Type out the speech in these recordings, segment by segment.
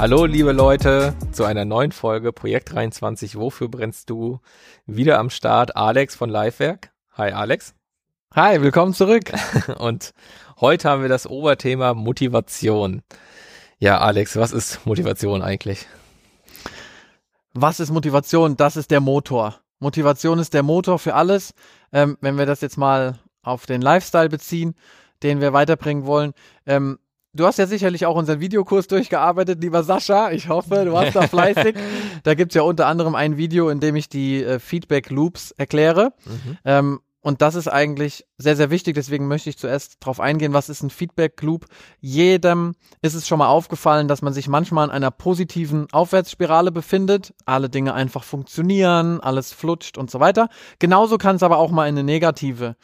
Hallo, liebe Leute, zu einer neuen Folge Projekt 23. Wofür brennst du? Wieder am Start Alex von Livewerk. Hi, Alex. Hi, willkommen zurück. Und heute haben wir das Oberthema Motivation. Ja, Alex, was ist Motivation eigentlich? Was ist Motivation? Das ist der Motor. Motivation ist der Motor für alles. Ähm, wenn wir das jetzt mal auf den Lifestyle beziehen, den wir weiterbringen wollen. Ähm, du hast ja sicherlich auch unseren Videokurs durchgearbeitet, lieber Sascha. Ich hoffe, du warst da fleißig. da gibt's ja unter anderem ein Video, in dem ich die äh, Feedback Loops erkläre. Mhm. Ähm, und das ist eigentlich sehr, sehr wichtig. Deswegen möchte ich zuerst darauf eingehen, was ist ein Feedback Loop. Jedem ist es schon mal aufgefallen, dass man sich manchmal in einer positiven Aufwärtsspirale befindet. Alle Dinge einfach funktionieren, alles flutscht und so weiter. Genauso kann es aber auch mal in eine negative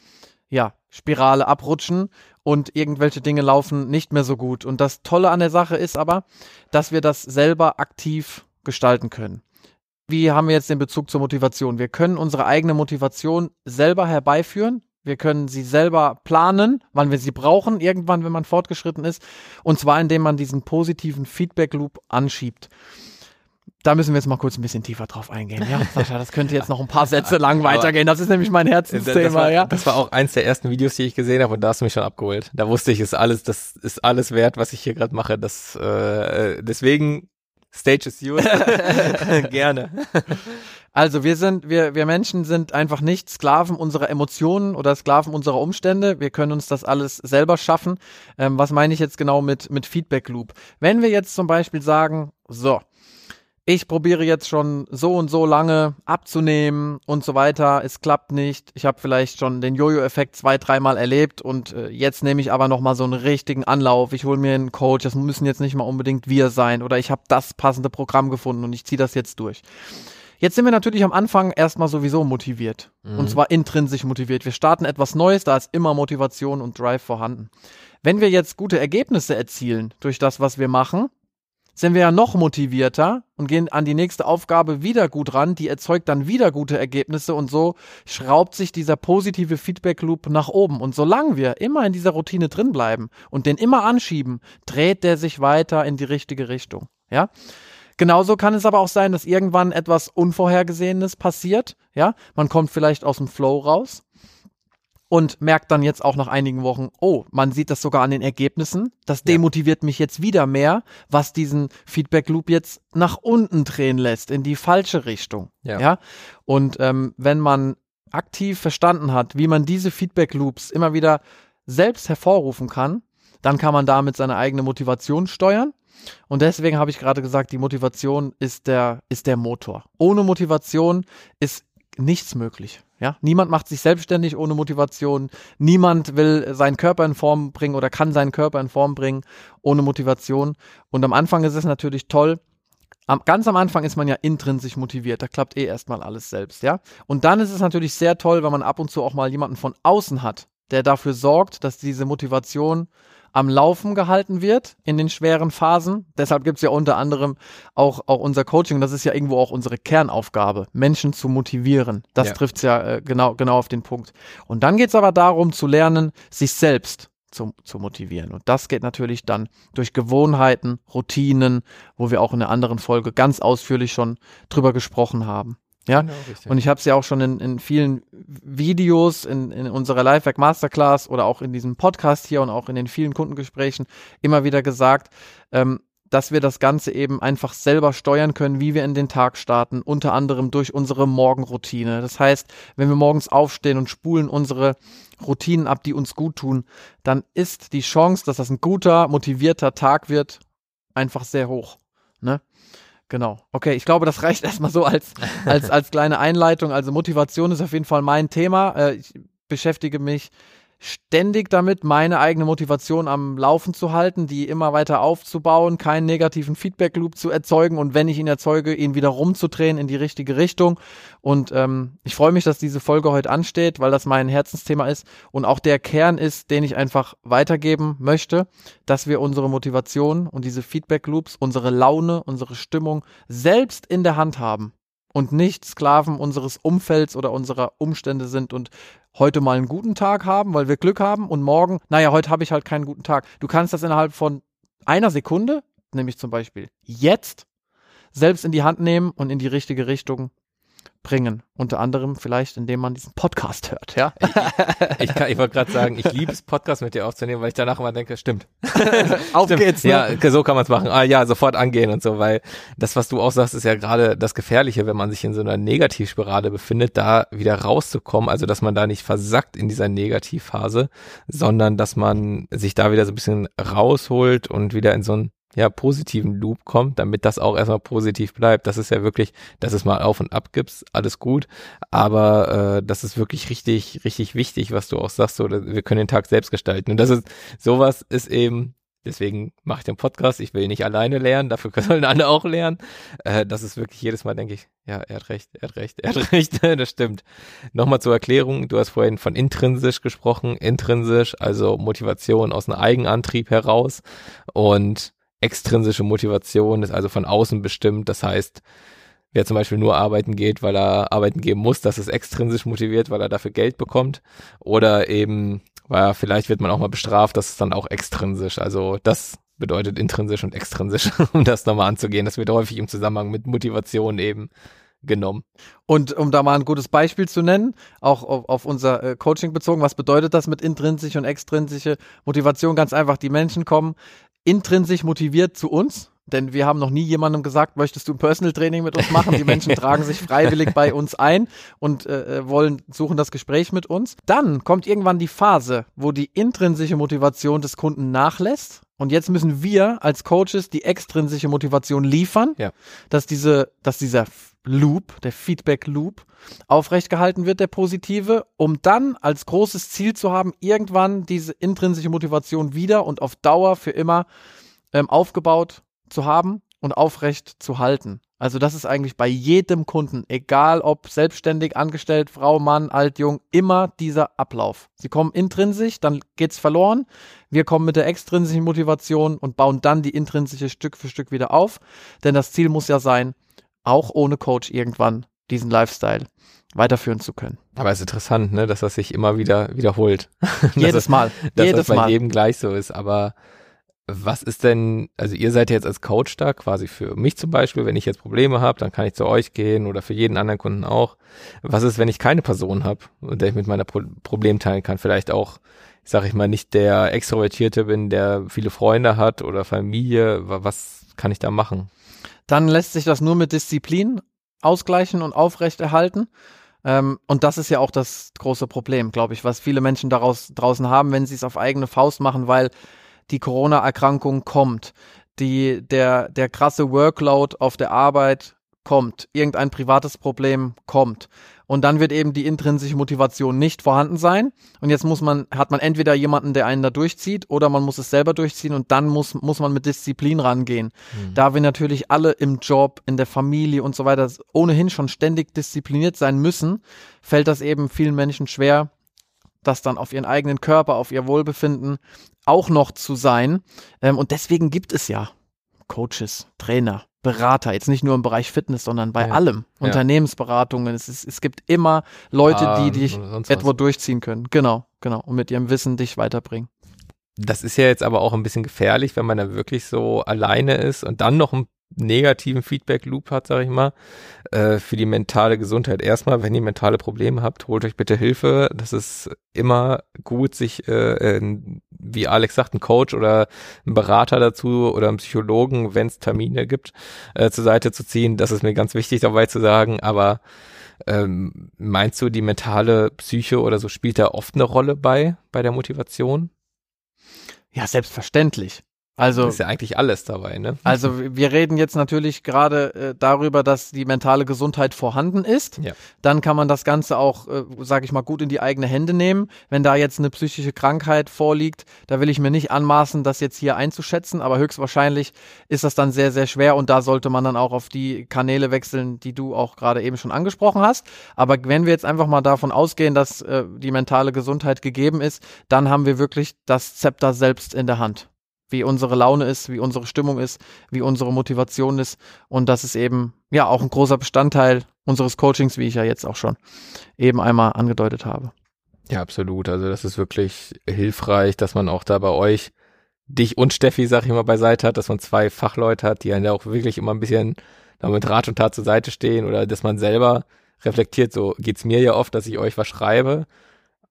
ja, Spirale abrutschen und irgendwelche Dinge laufen nicht mehr so gut. Und das Tolle an der Sache ist aber, dass wir das selber aktiv gestalten können. Wie haben wir jetzt den Bezug zur Motivation? Wir können unsere eigene Motivation selber herbeiführen. Wir können sie selber planen, wann wir sie brauchen, irgendwann, wenn man fortgeschritten ist. Und zwar, indem man diesen positiven Feedback Loop anschiebt. Da müssen wir jetzt mal kurz ein bisschen tiefer drauf eingehen. Ja, Sascha, das könnte jetzt noch ein paar Sätze lang weitergehen. Das ist nämlich mein Herzensthema. Das war, ja. das war auch eins der ersten Videos, die ich gesehen habe und da hast du mich schon abgeholt. Da wusste ich, ist alles, das ist alles wert, was ich hier gerade mache. Das, äh, deswegen Stage is yours. Gerne. Also wir sind, wir, wir Menschen sind einfach nicht Sklaven unserer Emotionen oder Sklaven unserer Umstände. Wir können uns das alles selber schaffen. Ähm, was meine ich jetzt genau mit, mit Feedback Loop? Wenn wir jetzt zum Beispiel sagen, so, ich probiere jetzt schon so und so lange abzunehmen und so weiter. Es klappt nicht. Ich habe vielleicht schon den Jojo-Effekt zwei, dreimal erlebt und äh, jetzt nehme ich aber nochmal so einen richtigen Anlauf. Ich hole mir einen Coach. Das müssen jetzt nicht mal unbedingt wir sein oder ich habe das passende Programm gefunden und ich ziehe das jetzt durch. Jetzt sind wir natürlich am Anfang erstmal sowieso motiviert. Mhm. Und zwar intrinsisch motiviert. Wir starten etwas Neues, da ist immer Motivation und Drive vorhanden. Wenn wir jetzt gute Ergebnisse erzielen durch das, was wir machen, sind wir ja noch motivierter und gehen an die nächste Aufgabe wieder gut ran. Die erzeugt dann wieder gute Ergebnisse und so schraubt sich dieser positive Feedback Loop nach oben. Und solange wir immer in dieser Routine drin bleiben und den immer anschieben, dreht der sich weiter in die richtige Richtung. Ja? Genauso kann es aber auch sein, dass irgendwann etwas Unvorhergesehenes passiert. Ja, man kommt vielleicht aus dem Flow raus und merkt dann jetzt auch nach einigen Wochen, oh, man sieht das sogar an den Ergebnissen. Das demotiviert ja. mich jetzt wieder mehr, was diesen Feedback Loop jetzt nach unten drehen lässt, in die falsche Richtung. Ja. ja? Und ähm, wenn man aktiv verstanden hat, wie man diese Feedback Loops immer wieder selbst hervorrufen kann, dann kann man damit seine eigene Motivation steuern. Und deswegen habe ich gerade gesagt, die Motivation ist der, ist der Motor. Ohne Motivation ist nichts möglich. Ja, niemand macht sich selbstständig ohne Motivation. Niemand will seinen Körper in Form bringen oder kann seinen Körper in Form bringen ohne Motivation. Und am Anfang ist es natürlich toll. Am, ganz am Anfang ist man ja intrinsisch motiviert. Da klappt eh erstmal alles selbst, ja. Und dann ist es natürlich sehr toll, wenn man ab und zu auch mal jemanden von außen hat, der dafür sorgt, dass diese Motivation am Laufen gehalten wird in den schweren Phasen. Deshalb gibt's ja unter anderem auch, auch unser Coaching. Das ist ja irgendwo auch unsere Kernaufgabe, Menschen zu motivieren. Das ja. trifft's ja äh, genau, genau auf den Punkt. Und dann geht's aber darum zu lernen, sich selbst zu, zu motivieren. Und das geht natürlich dann durch Gewohnheiten, Routinen, wo wir auch in einer anderen Folge ganz ausführlich schon drüber gesprochen haben. Ja, genau, und ich habe es ja auch schon in, in vielen Videos, in, in unserer Lifehack Masterclass oder auch in diesem Podcast hier und auch in den vielen Kundengesprächen immer wieder gesagt, ähm, dass wir das Ganze eben einfach selber steuern können, wie wir in den Tag starten, unter anderem durch unsere Morgenroutine. Das heißt, wenn wir morgens aufstehen und spulen unsere Routinen ab, die uns gut tun, dann ist die Chance, dass das ein guter, motivierter Tag wird, einfach sehr hoch. Ne? Genau. Okay, ich glaube, das reicht erstmal so als, als, als kleine Einleitung. Also Motivation ist auf jeden Fall mein Thema. Äh, ich beschäftige mich ständig damit, meine eigene Motivation am Laufen zu halten, die immer weiter aufzubauen, keinen negativen Feedback-Loop zu erzeugen und wenn ich ihn erzeuge, ihn wieder rumzudrehen in die richtige Richtung. Und ähm, ich freue mich, dass diese Folge heute ansteht, weil das mein Herzensthema ist und auch der Kern ist, den ich einfach weitergeben möchte, dass wir unsere Motivation und diese Feedback-Loops, unsere Laune, unsere Stimmung selbst in der Hand haben und nicht Sklaven unseres Umfelds oder unserer Umstände sind und heute mal einen guten Tag haben, weil wir Glück haben und morgen, naja, heute habe ich halt keinen guten Tag. Du kannst das innerhalb von einer Sekunde nämlich zum Beispiel jetzt, selbst in die Hand nehmen und in die richtige Richtung bringen. Unter anderem vielleicht, indem man diesen Podcast hört, ja. Ich, ich, ich wollte gerade sagen, ich liebe es, Podcast mit dir aufzunehmen, weil ich danach immer denke, stimmt. Auf stimmt. geht's, ne? Ja, so kann man es machen. Ah ja, sofort angehen und so, weil das, was du auch sagst, ist ja gerade das Gefährliche, wenn man sich in so einer Negativspirale befindet, da wieder rauszukommen, also dass man da nicht versackt in dieser Negativphase, sondern dass man sich da wieder so ein bisschen rausholt und wieder in so ein ja, positiven Loop kommt, damit das auch erstmal positiv bleibt. Das ist ja wirklich, dass es mal auf und ab gibst, alles gut. Aber äh, das ist wirklich richtig, richtig wichtig, was du auch sagst. So, wir können den Tag selbst gestalten. Und das ist, sowas ist eben, deswegen mache ich den Podcast. Ich will nicht alleine lernen, dafür sollen alle auch lernen. Äh, das ist wirklich jedes Mal, denke ich, ja, er hat recht, er hat recht, er hat recht, das stimmt. Nochmal zur Erklärung, du hast vorhin von intrinsisch gesprochen, intrinsisch, also Motivation aus einem Eigenantrieb heraus. Und extrinsische Motivation ist also von außen bestimmt. Das heißt, wer zum Beispiel nur arbeiten geht, weil er arbeiten gehen muss, das ist extrinsisch motiviert, weil er dafür Geld bekommt. Oder eben, weil vielleicht wird man auch mal bestraft, das ist dann auch extrinsisch. Also das bedeutet intrinsisch und extrinsisch, um das nochmal anzugehen. Das wird häufig im Zusammenhang mit Motivation eben genommen. Und um da mal ein gutes Beispiel zu nennen, auch auf, auf unser äh, Coaching bezogen, was bedeutet das mit intrinsische und extrinsische Motivation? Ganz einfach, die Menschen kommen intrinsisch motiviert zu uns, denn wir haben noch nie jemandem gesagt, möchtest du ein Personal Training mit uns machen? Die Menschen tragen sich freiwillig bei uns ein und äh, äh, wollen suchen das Gespräch mit uns. Dann kommt irgendwann die Phase, wo die intrinsische Motivation des Kunden nachlässt. Und jetzt müssen wir als Coaches die extrinsische Motivation liefern, ja. dass diese, dass dieser Loop, der Feedback Loop, aufrecht gehalten wird, der positive, um dann als großes Ziel zu haben, irgendwann diese intrinsische Motivation wieder und auf Dauer für immer ähm, aufgebaut zu haben und aufrecht zu halten. Also das ist eigentlich bei jedem Kunden, egal ob selbstständig, angestellt, Frau, Mann, alt, jung, immer dieser Ablauf. Sie kommen intrinsisch, dann geht's verloren. Wir kommen mit der extrinsischen Motivation und bauen dann die intrinsische Stück für Stück wieder auf. Denn das Ziel muss ja sein, auch ohne Coach irgendwann diesen Lifestyle weiterführen zu können. Aber es ist interessant, ne, dass das sich immer wieder wiederholt. Jedes Mal. Dass Jedes das bei Mal. jedem gleich so ist. Aber was ist denn, also ihr seid jetzt als Coach da, quasi für mich zum Beispiel, wenn ich jetzt Probleme habe, dann kann ich zu euch gehen oder für jeden anderen Kunden auch. Was ist, wenn ich keine Person habe, mit der ich mit meiner Pro Problem teilen kann? Vielleicht auch, sag ich mal, nicht der Extrovertierte bin, der viele Freunde hat oder Familie. Was kann ich da machen? Dann lässt sich das nur mit Disziplin ausgleichen und aufrechterhalten. Ähm, und das ist ja auch das große Problem, glaube ich, was viele Menschen daraus draußen haben, wenn sie es auf eigene Faust machen, weil die Corona-Erkrankung kommt, die, der, der krasse Workload auf der Arbeit kommt, irgendein privates Problem kommt. Und dann wird eben die intrinsische Motivation nicht vorhanden sein. Und jetzt muss man, hat man entweder jemanden, der einen da durchzieht, oder man muss es selber durchziehen und dann muss, muss man mit Disziplin rangehen. Mhm. Da wir natürlich alle im Job, in der Familie und so weiter ohnehin schon ständig diszipliniert sein müssen, fällt das eben vielen Menschen schwer, das dann auf ihren eigenen Körper, auf ihr Wohlbefinden auch noch zu sein. Ähm, und deswegen gibt es ja Coaches, Trainer, Berater, jetzt nicht nur im Bereich Fitness, sondern bei ja. allem. Ja. Unternehmensberatungen. Es, ist, es gibt immer Leute, ah, die dich etwa durchziehen können. Genau, genau. Und mit ihrem Wissen dich weiterbringen. Das ist ja jetzt aber auch ein bisschen gefährlich, wenn man da wirklich so alleine ist und dann noch ein negativen Feedback-Loop hat, sage ich mal, äh, für die mentale Gesundheit. Erstmal, wenn ihr mentale Probleme habt, holt euch bitte Hilfe. Das ist immer gut, sich, äh, wie Alex sagt, einen Coach oder einen Berater dazu oder einen Psychologen, wenn es Termine gibt, äh, zur Seite zu ziehen. Das ist mir ganz wichtig dabei zu sagen. Aber ähm, meinst du, die mentale Psyche oder so spielt da oft eine Rolle bei, bei der Motivation? Ja, selbstverständlich. Also das ist ja eigentlich alles dabei, ne? Also wir reden jetzt natürlich gerade äh, darüber, dass die mentale Gesundheit vorhanden ist. Ja. Dann kann man das Ganze auch, äh, sage ich mal, gut in die eigene Hände nehmen. Wenn da jetzt eine psychische Krankheit vorliegt, da will ich mir nicht anmaßen, das jetzt hier einzuschätzen, aber höchstwahrscheinlich ist das dann sehr, sehr schwer und da sollte man dann auch auf die Kanäle wechseln, die du auch gerade eben schon angesprochen hast. Aber wenn wir jetzt einfach mal davon ausgehen, dass äh, die mentale Gesundheit gegeben ist, dann haben wir wirklich das Zepter selbst in der Hand wie unsere Laune ist, wie unsere Stimmung ist, wie unsere Motivation ist. Und das ist eben ja auch ein großer Bestandteil unseres Coachings, wie ich ja jetzt auch schon eben einmal angedeutet habe. Ja, absolut. Also das ist wirklich hilfreich, dass man auch da bei euch dich und Steffi, sag ich mal, beiseite hat, dass man zwei Fachleute hat, die einen ja auch wirklich immer ein bisschen damit Rat und Tat zur Seite stehen oder dass man selber reflektiert, so geht's mir ja oft, dass ich euch was schreibe,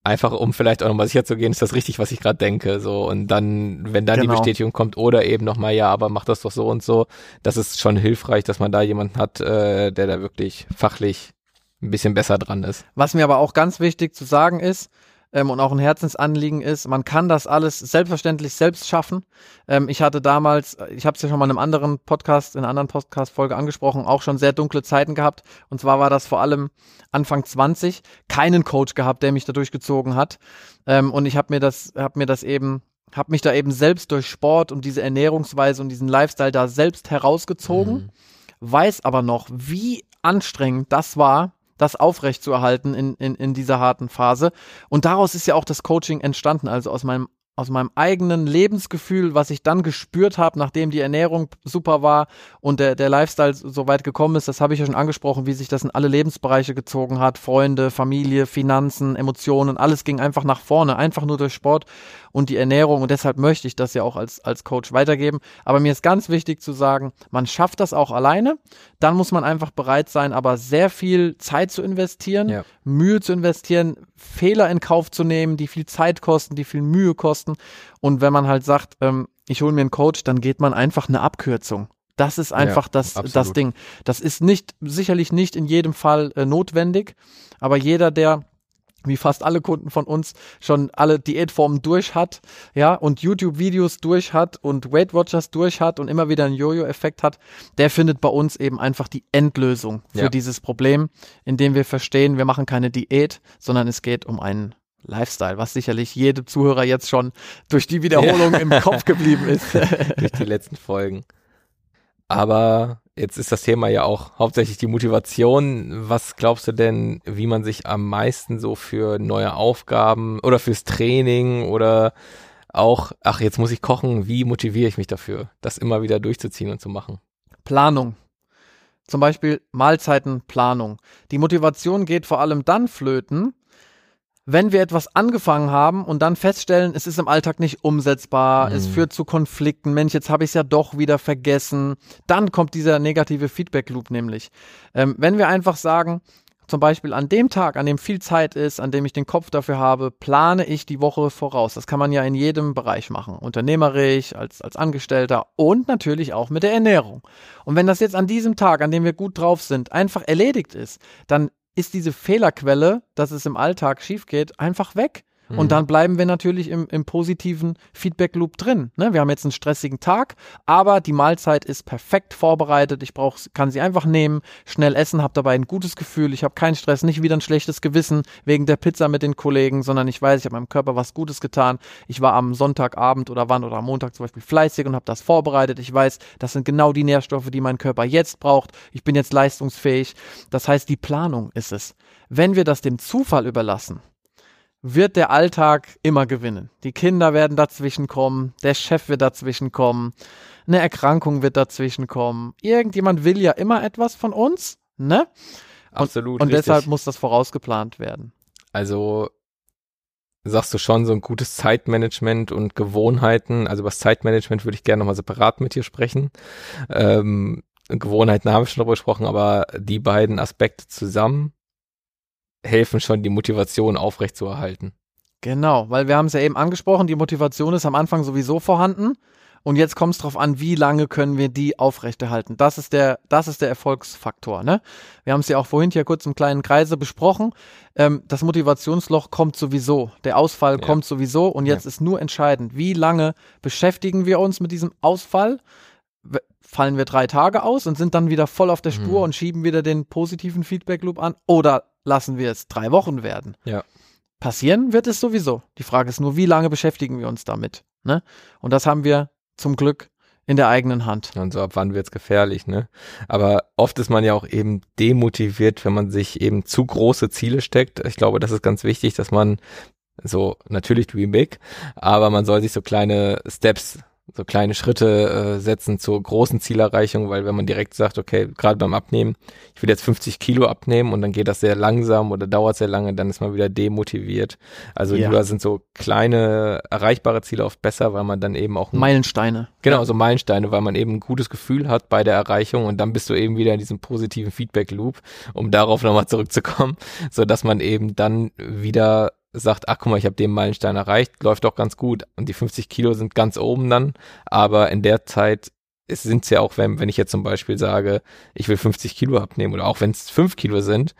einfach um vielleicht auch nochmal sicher zu gehen, ist das richtig, was ich gerade denke, so und dann, wenn dann genau. die Bestätigung kommt oder eben nochmal, ja, aber mach das doch so und so, das ist schon hilfreich, dass man da jemanden hat, äh, der da wirklich fachlich ein bisschen besser dran ist. Was mir aber auch ganz wichtig zu sagen ist, ähm, und auch ein Herzensanliegen ist, man kann das alles selbstverständlich selbst schaffen. Ähm, ich hatte damals, ich habe es ja schon mal in einem anderen Podcast, in einer anderen Podcast-Folge angesprochen, auch schon sehr dunkle Zeiten gehabt. Und zwar war das vor allem Anfang 20, keinen Coach gehabt, der mich da durchgezogen hat. Ähm, und ich habe mir das, habe mir das eben habe mich da eben selbst durch Sport und diese Ernährungsweise und diesen Lifestyle da selbst herausgezogen, mhm. weiß aber noch, wie anstrengend das war, das aufrechtzuerhalten in, in, in dieser harten Phase. Und daraus ist ja auch das Coaching entstanden, also aus meinem aus meinem eigenen Lebensgefühl, was ich dann gespürt habe, nachdem die Ernährung super war und der, der Lifestyle so weit gekommen ist, das habe ich ja schon angesprochen, wie sich das in alle Lebensbereiche gezogen hat. Freunde, Familie, Finanzen, Emotionen, alles ging einfach nach vorne, einfach nur durch Sport und die Ernährung. Und deshalb möchte ich das ja auch als, als Coach weitergeben. Aber mir ist ganz wichtig zu sagen, man schafft das auch alleine. Dann muss man einfach bereit sein, aber sehr viel Zeit zu investieren, ja. Mühe zu investieren, Fehler in Kauf zu nehmen, die viel Zeit kosten, die viel Mühe kosten. Und wenn man halt sagt, ähm, ich hole mir einen Coach, dann geht man einfach eine Abkürzung. Das ist einfach ja, das, das Ding. Das ist nicht, sicherlich nicht in jedem Fall äh, notwendig, aber jeder, der wie fast alle Kunden von uns schon alle Diätformen durch hat, ja, und YouTube-Videos durch hat und Weight Watchers durch hat und immer wieder einen Jojo-Effekt hat, der findet bei uns eben einfach die Endlösung für ja. dieses Problem, indem wir verstehen, wir machen keine Diät, sondern es geht um einen Lifestyle, was sicherlich jedem Zuhörer jetzt schon durch die Wiederholung ja. im Kopf geblieben ist. durch die letzten Folgen. Aber jetzt ist das Thema ja auch hauptsächlich die Motivation. Was glaubst du denn, wie man sich am meisten so für neue Aufgaben oder fürs Training oder auch, ach, jetzt muss ich kochen, wie motiviere ich mich dafür, das immer wieder durchzuziehen und zu machen? Planung. Zum Beispiel Mahlzeitenplanung. Die Motivation geht vor allem dann flöten, wenn wir etwas angefangen haben und dann feststellen, es ist im Alltag nicht umsetzbar, mhm. es führt zu Konflikten, Mensch, jetzt habe ich es ja doch wieder vergessen, dann kommt dieser negative Feedback-Loop nämlich. Ähm, wenn wir einfach sagen, zum Beispiel an dem Tag, an dem viel Zeit ist, an dem ich den Kopf dafür habe, plane ich die Woche voraus. Das kann man ja in jedem Bereich machen. Unternehmerisch, als, als Angestellter und natürlich auch mit der Ernährung. Und wenn das jetzt an diesem Tag, an dem wir gut drauf sind, einfach erledigt ist, dann ist diese Fehlerquelle, dass es im Alltag schief geht, einfach weg. Und mhm. dann bleiben wir natürlich im, im positiven Feedback-Loop drin. Ne? Wir haben jetzt einen stressigen Tag, aber die Mahlzeit ist perfekt vorbereitet. Ich brauch, kann sie einfach nehmen, schnell essen, habe dabei ein gutes Gefühl. Ich habe keinen Stress, nicht wieder ein schlechtes Gewissen wegen der Pizza mit den Kollegen, sondern ich weiß, ich habe meinem Körper was Gutes getan. Ich war am Sonntagabend oder wann oder am Montag zum Beispiel fleißig und habe das vorbereitet. Ich weiß, das sind genau die Nährstoffe, die mein Körper jetzt braucht. Ich bin jetzt leistungsfähig. Das heißt, die Planung ist es. Wenn wir das dem Zufall überlassen, wird der Alltag immer gewinnen. Die Kinder werden dazwischen kommen, der Chef wird dazwischen kommen, eine Erkrankung wird dazwischen kommen. Irgendjemand will ja immer etwas von uns, ne? Und, Absolut. Und richtig. deshalb muss das vorausgeplant werden. Also sagst du schon so ein gutes Zeitmanagement und Gewohnheiten. Also über das Zeitmanagement würde ich gerne nochmal separat mit dir sprechen. Ähm, Gewohnheiten haben wir schon darüber gesprochen, aber die beiden Aspekte zusammen helfen schon, die Motivation aufrechtzuerhalten. Genau, weil wir haben es ja eben angesprochen, die Motivation ist am Anfang sowieso vorhanden. Und jetzt kommt es darauf an, wie lange können wir die aufrechterhalten. Das ist der, das ist der Erfolgsfaktor. Ne? Wir haben es ja auch vorhin hier kurz im kleinen Kreise besprochen. Ähm, das Motivationsloch kommt sowieso, der Ausfall ja. kommt sowieso. Und jetzt ja. ist nur entscheidend, wie lange beschäftigen wir uns mit diesem Ausfall? Fallen wir drei Tage aus und sind dann wieder voll auf der Spur mhm. und schieben wieder den positiven Feedback Loop an? Oder lassen wir es drei Wochen werden. Ja. Passieren wird es sowieso. Die Frage ist nur, wie lange beschäftigen wir uns damit? Ne? Und das haben wir zum Glück in der eigenen Hand. Und so ab wann wird's gefährlich, ne? Aber oft ist man ja auch eben demotiviert, wenn man sich eben zu große Ziele steckt. Ich glaube, das ist ganz wichtig, dass man so natürlich dream big, aber man soll sich so kleine Steps so kleine Schritte äh, setzen zur großen Zielerreichung, weil wenn man direkt sagt, okay, gerade beim Abnehmen, ich will jetzt 50 Kilo abnehmen und dann geht das sehr langsam oder dauert sehr lange, dann ist man wieder demotiviert. Also Ja. lieber sind so kleine erreichbare Ziele oft besser, weil man dann eben auch ein Meilensteine. Genau, so Meilensteine, weil man eben ein gutes Gefühl hat bei der Erreichung und dann bist du eben wieder in diesem positiven Feedback-Loop, um darauf nochmal zurückzukommen, so dass man eben dann wieder sagt, ach guck mal, ich habe den Meilenstein erreicht, läuft doch ganz gut und die 50 Kilo sind ganz oben dann, aber in der Zeit es sind ja auch, wenn, wenn ich jetzt zum Beispiel sage, ich will 50 Kilo abnehmen oder auch wenn es 5 Kilo sind,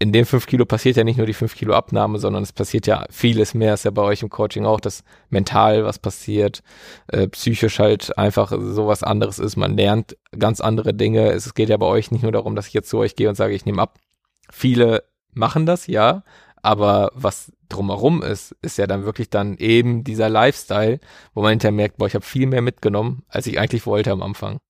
in den 5 Kilo passiert ja nicht nur die 5 Kilo Abnahme, sondern es passiert ja vieles mehr, ist ja bei euch im Coaching auch, dass mental was passiert, äh, psychisch halt einfach sowas anderes ist. Man lernt ganz andere Dinge. Es geht ja bei euch nicht nur darum, dass ich jetzt zu euch gehe und sage, ich nehme ab. Viele machen das, ja, aber was drumherum ist, ist ja dann wirklich dann eben dieser Lifestyle, wo man hinterher merkt, boah, ich habe viel mehr mitgenommen, als ich eigentlich wollte am Anfang.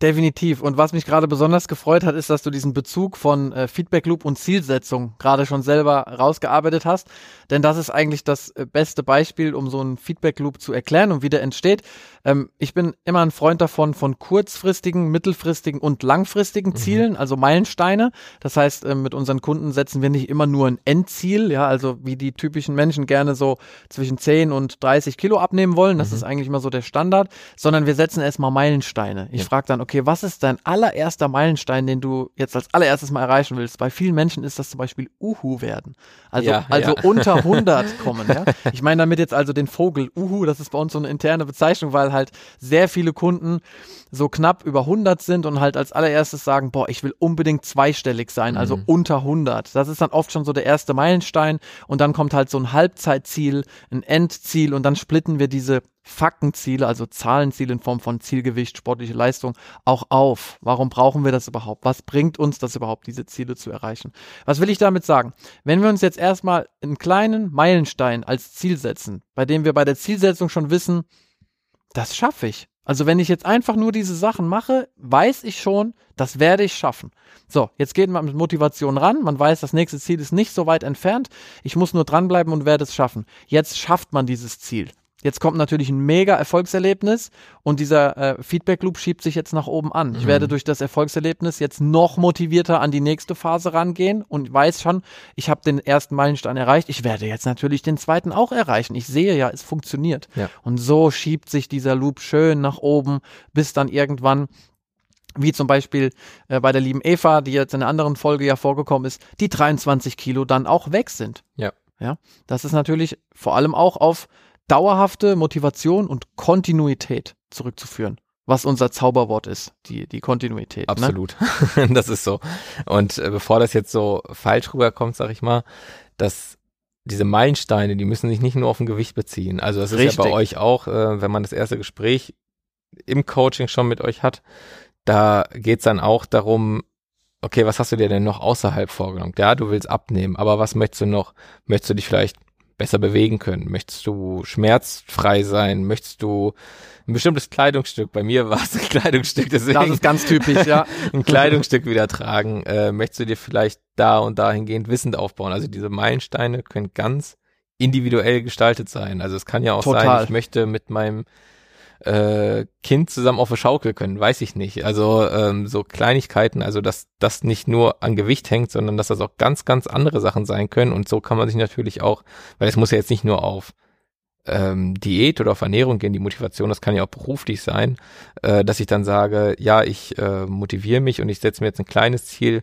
Definitiv. Und was mich gerade besonders gefreut hat, ist, dass du diesen Bezug von äh, Feedback Loop und Zielsetzung gerade schon selber rausgearbeitet hast. Denn das ist eigentlich das äh, beste Beispiel, um so einen Feedback Loop zu erklären und wie der entsteht. Ähm, ich bin immer ein Freund davon, von kurzfristigen, mittelfristigen und langfristigen Zielen, also Meilensteine. Das heißt, äh, mit unseren Kunden setzen wir nicht immer nur ein Endziel, ja, also wie die typischen Menschen gerne so zwischen 10 und 30 Kilo abnehmen wollen. Das Mhm. ist eigentlich immer so der Standard, sondern wir setzen erstmal Meilensteine. Ich Ja. frage dann, okay, was ist dein allererster Meilenstein, den du jetzt als allererstes mal erreichen willst? Bei vielen Menschen ist das zum Beispiel Uhu werden. Also, Ja, also ja. unter 100 kommen, ja. Ich meine damit jetzt also den Vogel Uhu, das ist bei uns so eine interne Bezeichnung, weil halt sehr viele Kunden so knapp über 100 sind und halt als allererstes sagen, boah, ich will unbedingt zweistellig sein, also Mhm. unter 100. Das ist dann oft schon so der erste Meilenstein und dann kommt halt so ein Halbzeitziel, ein Endziel und dann splitten wir diese Faktenziele, also Zahlenziele in Form von Zielgewicht, sportliche Leistung, auch auf. Warum brauchen wir das überhaupt? Was bringt uns das überhaupt, diese Ziele zu erreichen? Was will ich damit sagen? Wenn wir uns jetzt erstmal einen kleinen Meilenstein als Ziel setzen, bei dem wir bei der Zielsetzung schon wissen, das schaffe ich. Also wenn ich jetzt einfach nur diese Sachen mache, weiß ich schon, das werde ich schaffen. So, jetzt geht man mit Motivation ran. Man weiß, das nächste Ziel ist nicht so weit entfernt. Ich muss nur dranbleiben und werde es schaffen. Jetzt schafft man dieses Ziel. Jetzt kommt natürlich ein mega Erfolgserlebnis und dieser äh, Feedback Loop schiebt sich jetzt nach oben an. Ich Mhm. werde durch das Erfolgserlebnis jetzt noch motivierter an die nächste Phase rangehen und weiß schon, ich habe den ersten Meilenstein erreicht. Ich werde jetzt natürlich den zweiten auch erreichen. Ich sehe ja, es funktioniert. Ja. Und so schiebt sich dieser Loop schön nach oben, bis dann irgendwann wie zum Beispiel äh, bei der lieben Eva, die jetzt in einer anderen Folge ja vorgekommen ist, die 23 Kilo dann auch weg sind. Ja. Ja, das ist natürlich vor allem auch auf dauerhafte Motivation und Kontinuität zurückzuführen, was unser Zauberwort ist, die, die Kontinuität. Ne? Absolut. das ist so. Und äh, bevor das jetzt so falsch rüberkommt, sag ich mal, dass diese Meilensteine, die müssen sich nicht nur auf ein Gewicht beziehen. Also das ist ja bei Richtig. euch auch, äh, wenn man das erste Gespräch im Coaching schon mit euch hat, da geht's dann auch darum, okay, was hast du dir denn noch außerhalb vorgenommen? Ja, du willst abnehmen, aber was möchtest du noch? Möchtest du dich vielleicht besser bewegen können? Möchtest du schmerzfrei sein? Möchtest du ein bestimmtes Kleidungsstück? Bei mir war es ein Kleidungsstück, deswegen Das ist ganz typisch, ja. ein Kleidungsstück wieder tragen? Äh, möchtest du dir vielleicht da und dahingehend Wissend aufbauen? Also diese Meilensteine können ganz individuell gestaltet sein. Also es kann ja auch sein, Total. ich möchte mit meinem äh, Kind zusammen auf eine Schaukel können, weiß ich nicht. Also ähm, so Kleinigkeiten, also dass das nicht nur an Gewicht hängt, sondern dass das auch ganz, ganz andere Sachen sein können. Und so kann man sich natürlich auch, weil es muss ja jetzt nicht nur auf ähm, Diät oder auf Ernährung gehen, die Motivation, das kann ja auch beruflich sein, äh, dass ich dann sage, ja, ich äh, motiviere mich und ich setze mir jetzt ein kleines Ziel.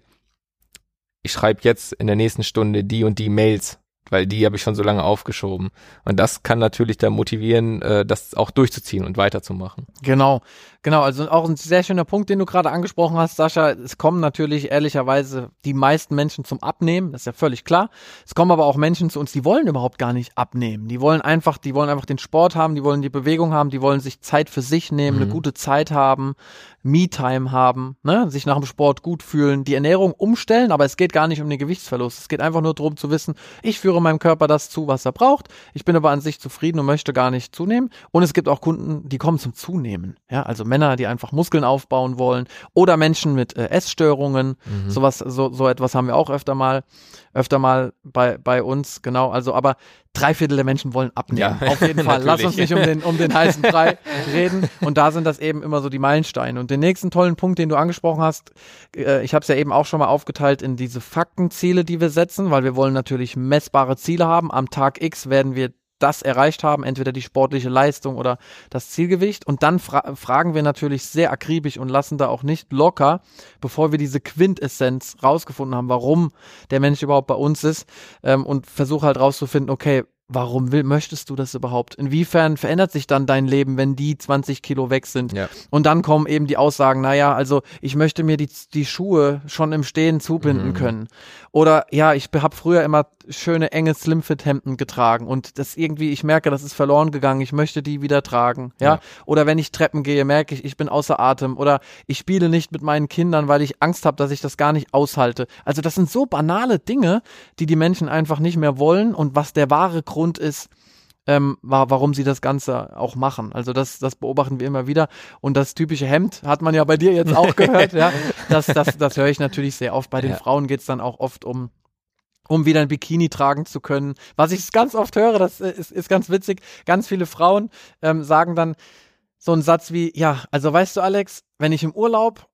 Ich schreibe jetzt in der nächsten Stunde die und die Mails, weil die habe ich schon so lange aufgeschoben. Und das kann natürlich dann motivieren, äh, das auch durchzuziehen und weiterzumachen. Genau, genau. Also auch ein sehr schöner Punkt, den du gerade angesprochen hast, Sascha. Es kommen natürlich ehrlicherweise die meisten Menschen zum Abnehmen, das ist ja völlig klar. Es kommen aber auch Menschen zu uns, die wollen überhaupt gar nicht abnehmen. Die wollen einfach, die wollen einfach den Sport haben, die wollen die Bewegung haben, die wollen sich Zeit für sich nehmen, eine Mhm. gute Zeit haben, Me-Time haben, ne? sich nach dem Sport gut fühlen, die Ernährung umstellen, aber es geht gar nicht um den Gewichtsverlust. Es geht einfach nur darum zu wissen, ich führe meinem Körper das zu, was er braucht. Ich bin aber an sich zufrieden und möchte gar nicht zunehmen. Und es gibt auch Kunden, die kommen zum Zunehmen. Ja, also Männer, die einfach Muskeln aufbauen wollen oder Menschen mit äh, Essstörungen. Mhm. Sowas, so, so etwas haben wir auch öfter mal, öfter mal bei, bei uns. Genau. Also, aber drei Viertel der Menschen wollen abnehmen. Ja, Auf jeden Fall. Lass uns nicht um den, um den heißen Brei reden. Und da sind das eben immer so die Meilensteine. Und den nächsten tollen Punkt, den du angesprochen hast, äh, ich habe es ja eben auch schon mal aufgeteilt in diese Faktenziele, die wir setzen, weil wir wollen natürlich messbare Ziele haben. Am Tag X werden wir das erreicht haben, entweder die sportliche Leistung oder das Zielgewicht. Und dann fra fragen wir natürlich sehr akribisch und lassen da auch nicht locker, bevor wir diese Quintessenz rausgefunden haben, warum der Mensch überhaupt bei uns ist ähm, und versuche halt rauszufinden, okay, warum will, möchtest du das überhaupt? Inwiefern verändert sich dann dein Leben, wenn die 20 Kilo weg sind? Ja. Und dann kommen eben die Aussagen, naja, also ich möchte mir die, die Schuhe schon im Stehen zubinden Mhm. können. Oder ja, ich habe früher immer schöne enge Slimfit-Hemden getragen und das irgendwie, ich merke, das ist verloren gegangen, ich möchte die wieder tragen. Ja? Ja. Oder wenn ich Treppen gehe, merke ich, ich bin außer Atem. Oder ich spiele nicht mit meinen Kindern, weil ich Angst habe, dass ich das gar nicht aushalte. Also das sind so banale Dinge, die die Menschen einfach nicht mehr wollen und was der wahre Grund ist, ähm, war, warum sie das Ganze auch machen. Also das, das beobachten wir immer wieder. Und das typische Hemd hat man ja bei dir jetzt auch gehört. ja, das, das, das höre ich natürlich sehr oft. Bei den Ja. Frauen geht's dann auch oft um um wieder ein Bikini tragen zu können. Was ich ganz oft höre, das äh, ist, ist ganz witzig. Ganz viele Frauen ähm, sagen dann so einen Satz wie, ja, also weißt du, Alex, wenn ich im Urlaub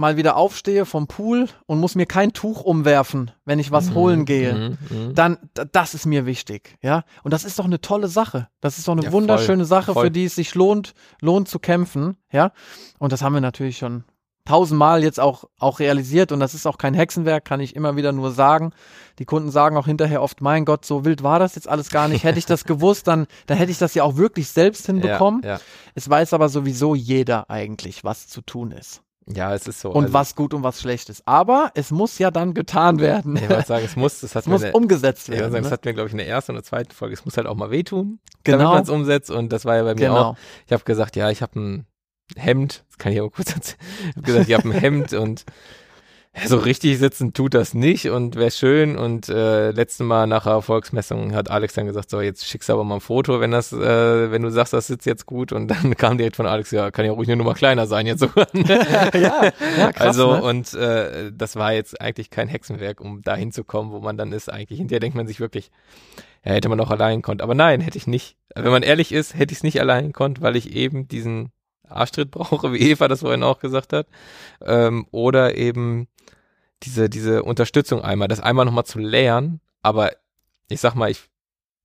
mal wieder aufstehe vom Pool und muss mir kein Tuch umwerfen, wenn ich was holen gehe, Mhm, mhm. dann das ist mir wichtig, ja. Und das ist doch eine tolle Sache. Das ist doch eine Ja, voll, wunderschöne Sache, voll. für die es sich lohnt, lohnt zu kämpfen, ja. Und das haben wir natürlich schon tausendmal jetzt auch auch realisiert und das ist auch kein Hexenwerk, kann ich immer wieder nur sagen. Die Kunden sagen auch hinterher oft, mein Gott, so wild war das jetzt alles gar nicht. Hätte ich das gewusst, dann dann hätte ich das ja auch wirklich selbst hinbekommen. Ja, ja. Es weiß aber sowieso jeder eigentlich, was zu tun ist ja, es ist so. und also, was gut und was schlecht ist. Aber es muss ja dann getan werden. Ich wollte sagen, es muss, das hat es mir muss eine- umgesetzt ich werden. sagen, das ne? hat mir, glaube ich, in der ersten oder zweiten Folge, es muss halt auch mal wehtun, damit Genau. man es umsetzt. Und das war ja bei mir Genau. auch. Ich habe gesagt, ja, ich habe ein Hemd, das kann ich aber kurz erzählen. Ich habe gesagt, ich habe ein Hemd und so richtig sitzen tut das nicht und wäre schön. Und äh, letzte Mal nach der Erfolgsmessung hat Alex dann gesagt, so jetzt schickst du aber mal ein Foto, wenn das, äh, wenn du sagst, das sitzt jetzt gut. Und dann kam direkt von Alex, ja, kann ja ruhig eine Nummer kleiner sein jetzt sogar. ja, ja, krass, also ne? und äh, das war jetzt eigentlich kein Hexenwerk, um da hinzukommen, wo man dann ist. Eigentlich hinterher denkt man sich wirklich, ja, hätte man auch allein konnt. Aber nein, hätte ich nicht. Wenn man ehrlich ist, hätte ich es nicht allein konnt, weil ich eben diesen Arschtritt brauche, wie Eva das vorhin auch gesagt hat. Ähm, oder eben diese, diese Unterstützung einmal, das einmal nochmal zu lernen. Aber ich sag mal, ich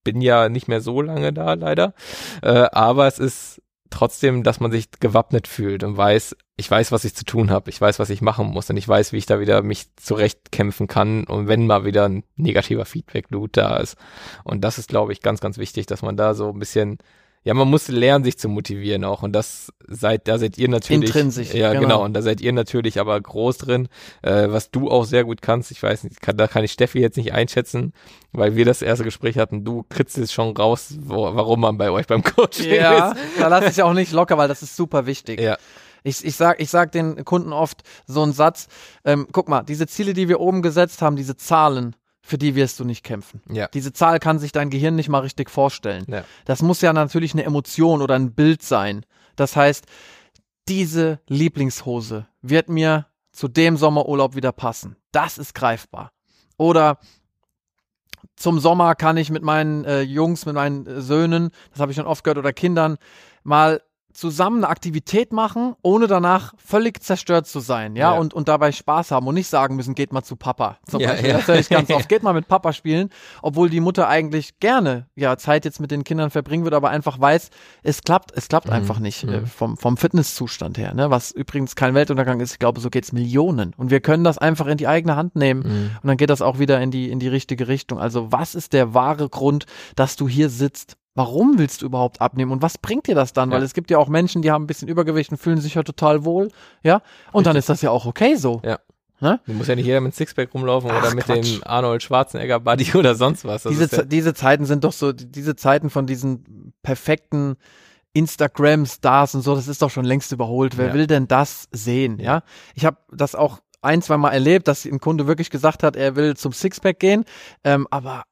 bin ja nicht mehr so lange da, leider. Äh, aber es ist trotzdem, dass man sich gewappnet fühlt und weiß, ich weiß, was ich zu tun habe, ich weiß, was ich machen muss und ich weiß, wie ich da wieder mich zurechtkämpfen kann und wenn mal wieder ein negativer Feedback-Loop da ist. Und das ist, glaube ich, ganz, ganz wichtig, dass man da so ein bisschen, ja, man muss lernen, sich zu motivieren auch und das seid, da seid ihr natürlich. Intrinsisch, Ja, genau. genau. Und da seid ihr natürlich aber groß drin, äh, was du auch sehr gut kannst. Ich weiß nicht, kann, da kann ich Steffi jetzt nicht einschätzen, weil wir das erste Gespräch hatten. Du kritzelst schon raus, wo, warum man bei euch beim Coaching Ja, ist. da lasse ich auch nicht locker, weil das ist super wichtig. Ja. Ich, ich, sag, ich sag den Kunden oft so einen Satz, ähm, guck mal, diese Ziele, die wir oben gesetzt haben, diese Zahlen, für die wirst du nicht kämpfen. Ja. Diese Zahl kann sich dein Gehirn nicht mal richtig vorstellen. Ja. Das muss ja natürlich eine Emotion oder ein Bild sein. Das heißt, diese Lieblingshose wird mir zu dem Sommerurlaub wieder passen. Das ist greifbar. Oder zum Sommer kann ich mit meinen äh, Jungs, mit meinen äh, Söhnen, das habe ich schon oft gehört, oder Kindern mal zusammen eine Aktivität machen, ohne danach völlig zerstört zu sein, ja, Ja. Und, und dabei Spaß haben und nicht sagen müssen, geht mal zu Papa. Zum Ja, Beispiel. ja. Das höre ich ganz oft. Geht mal mit Papa spielen, obwohl die Mutter eigentlich gerne ja Zeit jetzt mit den Kindern verbringen würde, aber einfach weiß, es klappt, es klappt Mhm. einfach nicht äh, Mhm. vom, vom Fitnesszustand her, ne? Was übrigens kein Weltuntergang ist, ich glaube, so geht's Millionen. Und wir können das einfach in die eigene Hand nehmen. Mhm. Und dann geht das auch wieder in die, in die richtige Richtung. Also was ist der wahre Grund, dass du hier sitzt? Warum willst du überhaupt abnehmen und was bringt dir das dann? Weil Ja. es gibt ja auch Menschen, die haben ein bisschen Übergewicht und fühlen sich ja total wohl, ja? Und dann ist das ja auch okay so. Ja. Ne? Du musst ja nicht jeder mit Sixpack rumlaufen Ach, oder mit Quatsch. dem Arnold Schwarzenegger Buddy oder sonst was. Das Diese, ja, diese Zeiten sind doch so, diese Zeiten von diesen perfekten Instagram-Stars und so, das ist doch schon längst überholt. Wer Ja. will denn das sehen, ja? Ja. Ich habe das auch ein, zwei Mal erlebt, dass ein Kunde wirklich gesagt hat, er will zum Sixpack gehen, ähm, aber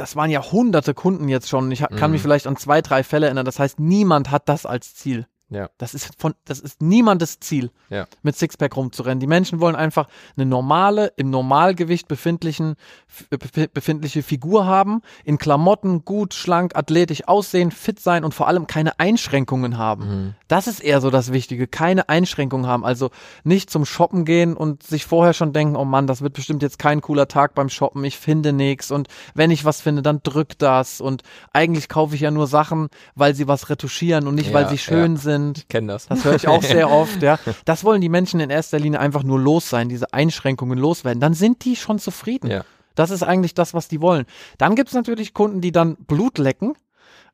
das waren ja hunderte Kunden jetzt schon. Ich kann Mhm. mich vielleicht an zwei, drei Fälle erinnern. Das heißt, niemand hat das als Ziel. Ja. Das ist von, das ist niemandes Ziel, Ja. mit Sixpack rumzurennen. Die Menschen wollen einfach eine normale, im Normalgewicht befindlichen, befindliche Figur haben, in Klamotten gut, schlank, athletisch aussehen, fit sein und vor allem keine Einschränkungen haben. Mhm. Das ist eher so das Wichtige, keine Einschränkungen haben. Also nicht zum Shoppen gehen und sich vorher schon denken, oh Mann, das wird bestimmt jetzt kein cooler Tag beim Shoppen, ich finde nichts und wenn ich was finde, dann drück das und eigentlich kaufe ich ja nur Sachen, weil sie was retuschieren und nicht, weil Ja, sie schön ja. sind. Ich kenne das. Das höre ich auch sehr oft, ja. Das wollen die Menschen in erster Linie einfach nur los sein, diese Einschränkungen loswerden. Dann sind die schon zufrieden. Ja. Das ist eigentlich das, was die wollen. Dann gibt es natürlich Kunden, die dann Blut lecken.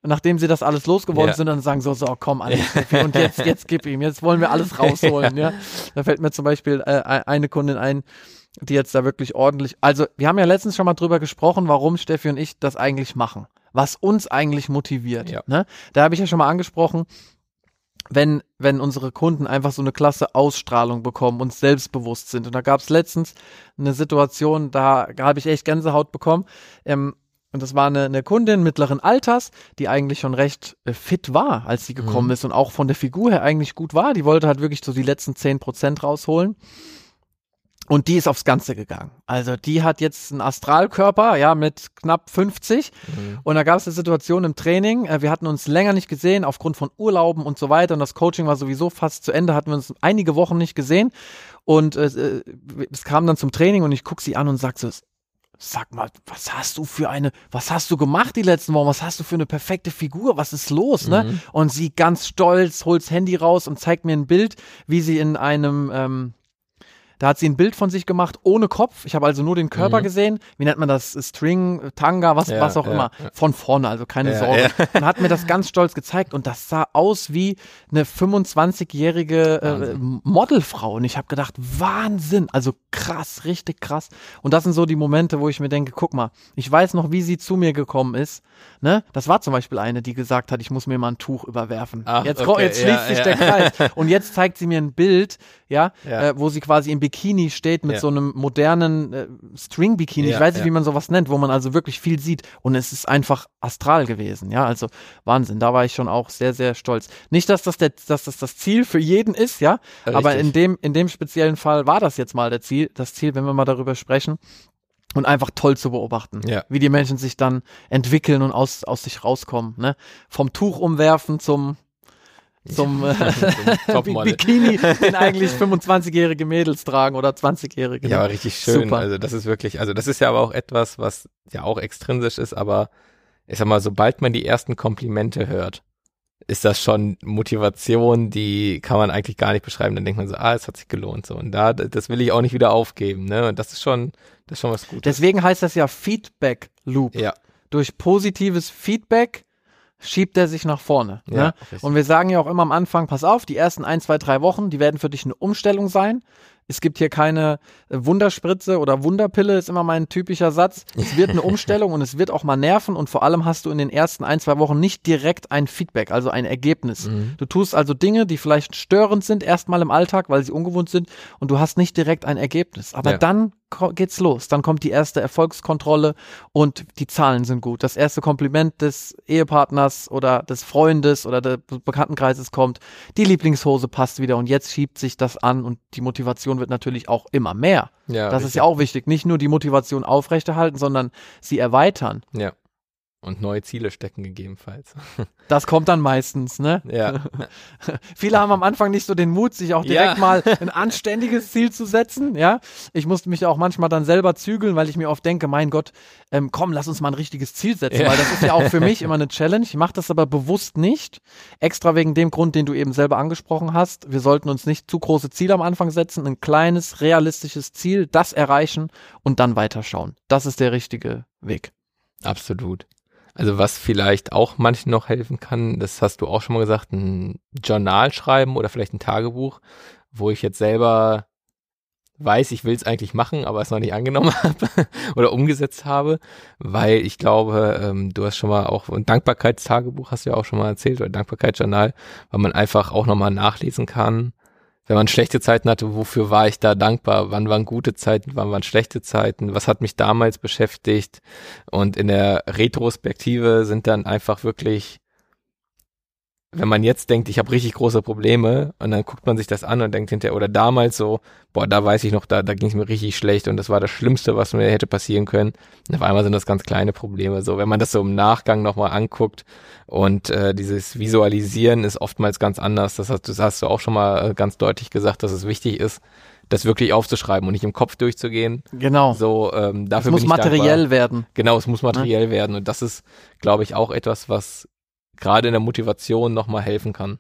Nachdem sie das alles losgeworden Ja. sind, dann sagen so, so, komm, alles, und jetzt, jetzt gib ihm, jetzt wollen wir alles rausholen, ja. Da fällt mir zum Beispiel äh, eine Kundin ein, die jetzt da wirklich ordentlich, also wir haben ja letztens schon mal drüber gesprochen, warum Steffi und ich das eigentlich machen, was uns eigentlich motiviert. Ja. Ne? Da habe ich ja schon mal angesprochen, wenn, wenn unsere Kunden einfach so eine klasse Ausstrahlung bekommen und selbstbewusst sind. Und da gab es letztens eine Situation, da habe ich echt Gänsehaut bekommen. Ähm, und das war eine, eine Kundin mittleren Alters, die eigentlich schon recht äh, fit war, als sie gekommen Mhm. ist und auch von der Figur her eigentlich gut war. Die wollte halt wirklich so die letzten 10% rausholen. Und die ist aufs Ganze gegangen. Also die hat jetzt einen Astralkörper, ja, mit knapp 50. Mhm. Und da gab es eine Situation im Training. äh, Wir hatten uns länger nicht gesehen, aufgrund von Urlauben und so weiter. Und das Coaching war sowieso fast zu Ende, hatten wir uns einige Wochen nicht gesehen. Und äh, äh, es kam dann zum Training und ich guck sie an und sag so, sag mal, was hast du für eine, was hast du gemacht die letzten Wochen? Was hast du für eine perfekte Figur? Was ist los, ne? Mhm. Und sie ganz stolz holt's Handy raus und zeigt mir ein Bild, wie sie in einem, ähm, da hat sie ein Bild von sich gemacht ohne Kopf. Ich habe also nur den Körper Mhm. gesehen. Wie nennt man das? String, Tanga, was, Ja, was auch ja, immer. ja. Von vorne, also keine Sorge. Und hat mir das ganz stolz gezeigt. Und das sah aus wie eine 25-jährige äh. Modelfrau. Und ich habe gedacht, Wahnsinn. Also krass, richtig krass. Und das sind so die Momente, wo ich mir denke, guck mal, ich weiß noch, wie sie zu mir gekommen ist. Ne? Das war zum Beispiel eine, die gesagt hat, ich muss mir mal ein Tuch überwerfen. Ach, jetzt, okay, jetzt schließt sich der Kreis. Und jetzt zeigt sie mir ein Bild, ja, Ja. Äh, wo sie quasi im Bikini steht mit Ja. so einem modernen äh, String-Bikini. ich Ja, weiß nicht, ja. wie man sowas nennt, wo man also wirklich viel sieht. Und es ist einfach astral gewesen, ja. Also Wahnsinn. Da war ich schon auch sehr, sehr stolz. Nicht, dass das, der, dass das das Ziel für jeden ist, ja. Aber Richtig. in dem, in dem speziellen Fall war das jetzt mal der Ziel, das Ziel, wenn wir mal darüber sprechen. Und einfach toll zu beobachten, Ja. wie die Menschen sich dann entwickeln und aus, aus sich rauskommen. Ne? Vom Tuch umwerfen zum, zum äh, Zum. Bikini, den eigentlich 25-jährige Mädels tragen oder 20-jährige. Ja, ne? aber richtig schön. Super. Also das ist wirklich, also das ist ja aber auch etwas, was ja auch extrinsisch ist, aber ich sag mal, sobald man die ersten Komplimente hört, ist das schon Motivation, die kann man eigentlich gar nicht beschreiben. Dann denkt man so, ah, es hat sich gelohnt. So und da, das will ich auch nicht wieder aufgeben. Ne? Und das ist schon, das ist schon was Gutes. Deswegen heißt das ja Feedback Loop. ja, Durch positives Feedback schiebt er sich nach vorne. ja, ne? Und wir sagen ja auch immer am Anfang, pass auf, die ersten ein, zwei, drei Wochen, die werden für dich eine Umstellung sein. Es gibt hier keine äh, Wunderspritze oder Wunderpille, ist immer mein typischer Satz. Es wird eine Umstellung und es wird auch mal nerven und vor allem hast du in den ersten ein, zwei Wochen nicht direkt ein Feedback, also ein Ergebnis. Mhm. Du tust also Dinge, die vielleicht störend sind, erstmal im Alltag, weil sie ungewohnt sind und du hast nicht direkt ein Ergebnis. Aber Ja. dann geht's los. Dann kommt die erste Erfolgskontrolle und die Zahlen sind gut. Das erste Kompliment des Ehepartners oder des Freundes oder des Bekanntenkreises kommt. Die Lieblingshose passt wieder und jetzt schiebt sich das an und die Motivation wird natürlich auch immer mehr. ja, das ist richtig. ja auch wichtig. Nicht nur die Motivation aufrechterhalten, sondern sie erweitern. Ja. Und neue Ziele stecken gegebenenfalls. Das kommt dann meistens, ne? Ja. Viele haben am Anfang nicht so den Mut, sich auch direkt Ja. mal ein anständiges Ziel zu setzen, ja. Ich musste mich auch manchmal dann selber zügeln, weil ich mir oft denke, mein Gott, ähm, komm, lass uns mal ein richtiges Ziel setzen, Ja. weil das ist ja auch für mich immer eine Challenge. Ich mache das aber bewusst nicht, extra wegen dem Grund, den du eben selber angesprochen hast. Wir sollten uns nicht zu große Ziele am Anfang setzen, ein kleines, realistisches Ziel, das erreichen und dann weiterschauen. Das ist der richtige Weg. Absolut. Also was vielleicht auch manchen noch helfen kann, das hast du auch schon mal gesagt, ein Journal schreiben oder vielleicht ein Tagebuch, wo ich jetzt selber weiß, ich will es eigentlich machen, aber es noch nicht angenommen habe oder umgesetzt habe, weil ich glaube, ähm, du hast schon mal auch ein Dankbarkeitstagebuch hast du ja auch schon mal erzählt oder Dankbarkeitsjournal, weil man einfach auch nochmal nachlesen kann, wenn man schlechte Zeiten hatte, wofür war ich da dankbar? Wann waren gute Zeiten? Wann waren schlechte Zeiten? Was hat mich damals beschäftigt? Und in der Retrospektive sind dann einfach wirklich wenn man jetzt denkt, ich habe richtig große Probleme und dann guckt man sich das an und denkt hinterher, oder damals so, boah, da weiß ich noch, da, da ging es mir richtig schlecht und das war das Schlimmste, was mir hätte passieren können. Und auf einmal sind das ganz kleine Probleme. So, wenn man das so im Nachgang nochmal anguckt und äh, dieses Visualisieren ist oftmals ganz anders. Das hast, das hast du auch schon mal äh, ganz deutlich gesagt, dass es wichtig ist, das wirklich aufzuschreiben und nicht im Kopf durchzugehen. Genau. So, ähm, dafür es muss bin ich materiell dankbar. werden. Genau, es muss materiell werden und das ist, glaube ich, auch etwas, was gerade in der Motivation nochmal helfen kann.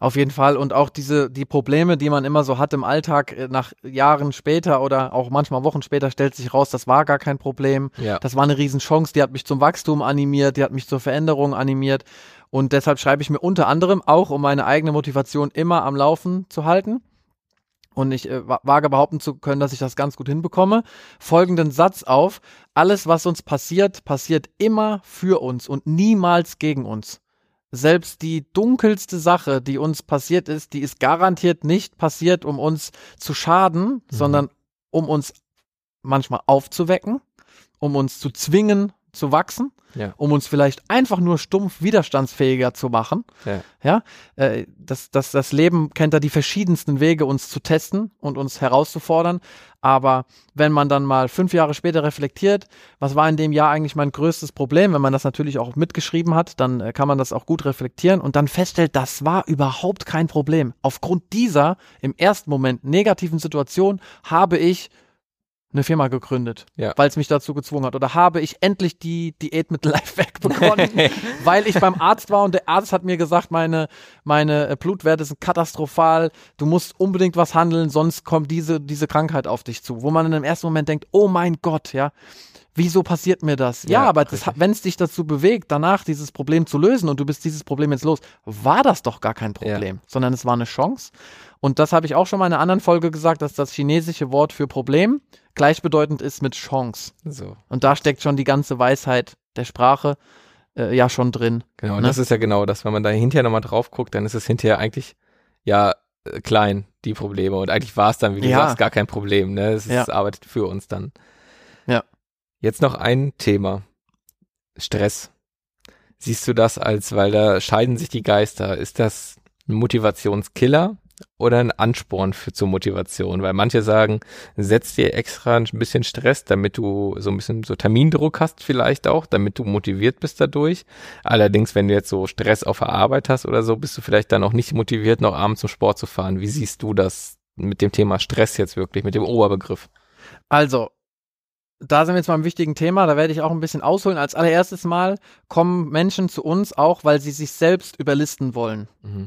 Auf jeden Fall. Und auch diese, die Probleme, die man immer so hat im Alltag, äh, nach Jahren später oder auch manchmal Wochen später stellt sich raus, das war gar kein Problem. Ja. Das war eine Riesenchance, die hat mich zum Wachstum animiert, die hat mich zur Veränderung animiert. Und deshalb schreibe ich mir unter anderem auch, um meine eigene Motivation immer am Laufen zu halten. Und ich äh, wa- wage behaupten zu können, dass ich das ganz gut hinbekomme. Folgenden Satz auf. Alles, was uns passiert, passiert immer für uns und niemals gegen uns. Selbst die dunkelste Sache, die uns passiert ist, die ist garantiert nicht passiert, um uns zu schaden, sondern um uns manchmal aufzuwecken, um uns zu zwingen, zu wachsen, Ja. um uns vielleicht einfach nur stumpf widerstandsfähiger zu machen. Ja. Ja, äh, das, das, das Leben kennt da die verschiedensten Wege, uns zu testen und uns herauszufordern. Aber wenn man dann mal fünf Jahre später reflektiert, was war in dem Jahr eigentlich mein größtes Problem, wenn man das natürlich auch mitgeschrieben hat, dann äh, kann man das auch gut reflektieren und dann feststellt, das war überhaupt kein Problem. Aufgrund dieser im ersten Moment negativen Situation habe ich eine Firma gegründet, Ja. weil es mich dazu gezwungen hat. Oder habe ich endlich die Diät mit Lifehack begonnen, weil ich beim Arzt war und der Arzt hat mir gesagt, meine, meine äh, Blutwerte sind katastrophal, du musst unbedingt was handeln, sonst kommt diese, diese Krankheit auf dich zu. Wo man in dem ersten Moment denkt, oh mein Gott, ja, wieso passiert mir das? Ja, Ja, aber wenn es dich dazu bewegt, danach dieses Problem zu lösen und du bist dieses Problem jetzt los, war das doch gar kein Problem, sondern es war eine Chance. Und das habe ich auch schon mal in einer anderen Folge gesagt, dass das chinesische Wort für Problem gleichbedeutend ist mit Chance. So. Und da steckt schon die ganze Weisheit der Sprache äh, ja schon drin. Genau, und Ne? das ist ja genau das, wenn man da hinterher nochmal drauf guckt, dann ist es hinterher eigentlich ja äh, klein, die Probleme. Und eigentlich war es dann, wie du Ja. sagst, gar kein Problem. Ne? Es ist, Ja. arbeitet für uns dann. Ja. Jetzt noch ein Thema. Stress. Siehst du das als, weil da scheiden sich die Geister, ist das ein Motivationskiller oder ein Ansporn für zur Motivation? Weil manche sagen, setz dir extra ein bisschen Stress, damit du so ein bisschen so Termindruck hast vielleicht auch, damit du motiviert bist dadurch. Allerdings, wenn du jetzt so Stress auf der Arbeit hast oder so, bist du vielleicht dann auch nicht motiviert, noch abends zum Sport zu fahren. Wie siehst du das mit dem Thema Stress jetzt wirklich, mit dem Oberbegriff? Also, da sind wir jetzt mal im wichtigen Thema, da werde ich auch ein bisschen ausholen. Als allererstes Mal kommen Menschen zu uns auch, weil sie sich selbst überlisten wollen. Mhm.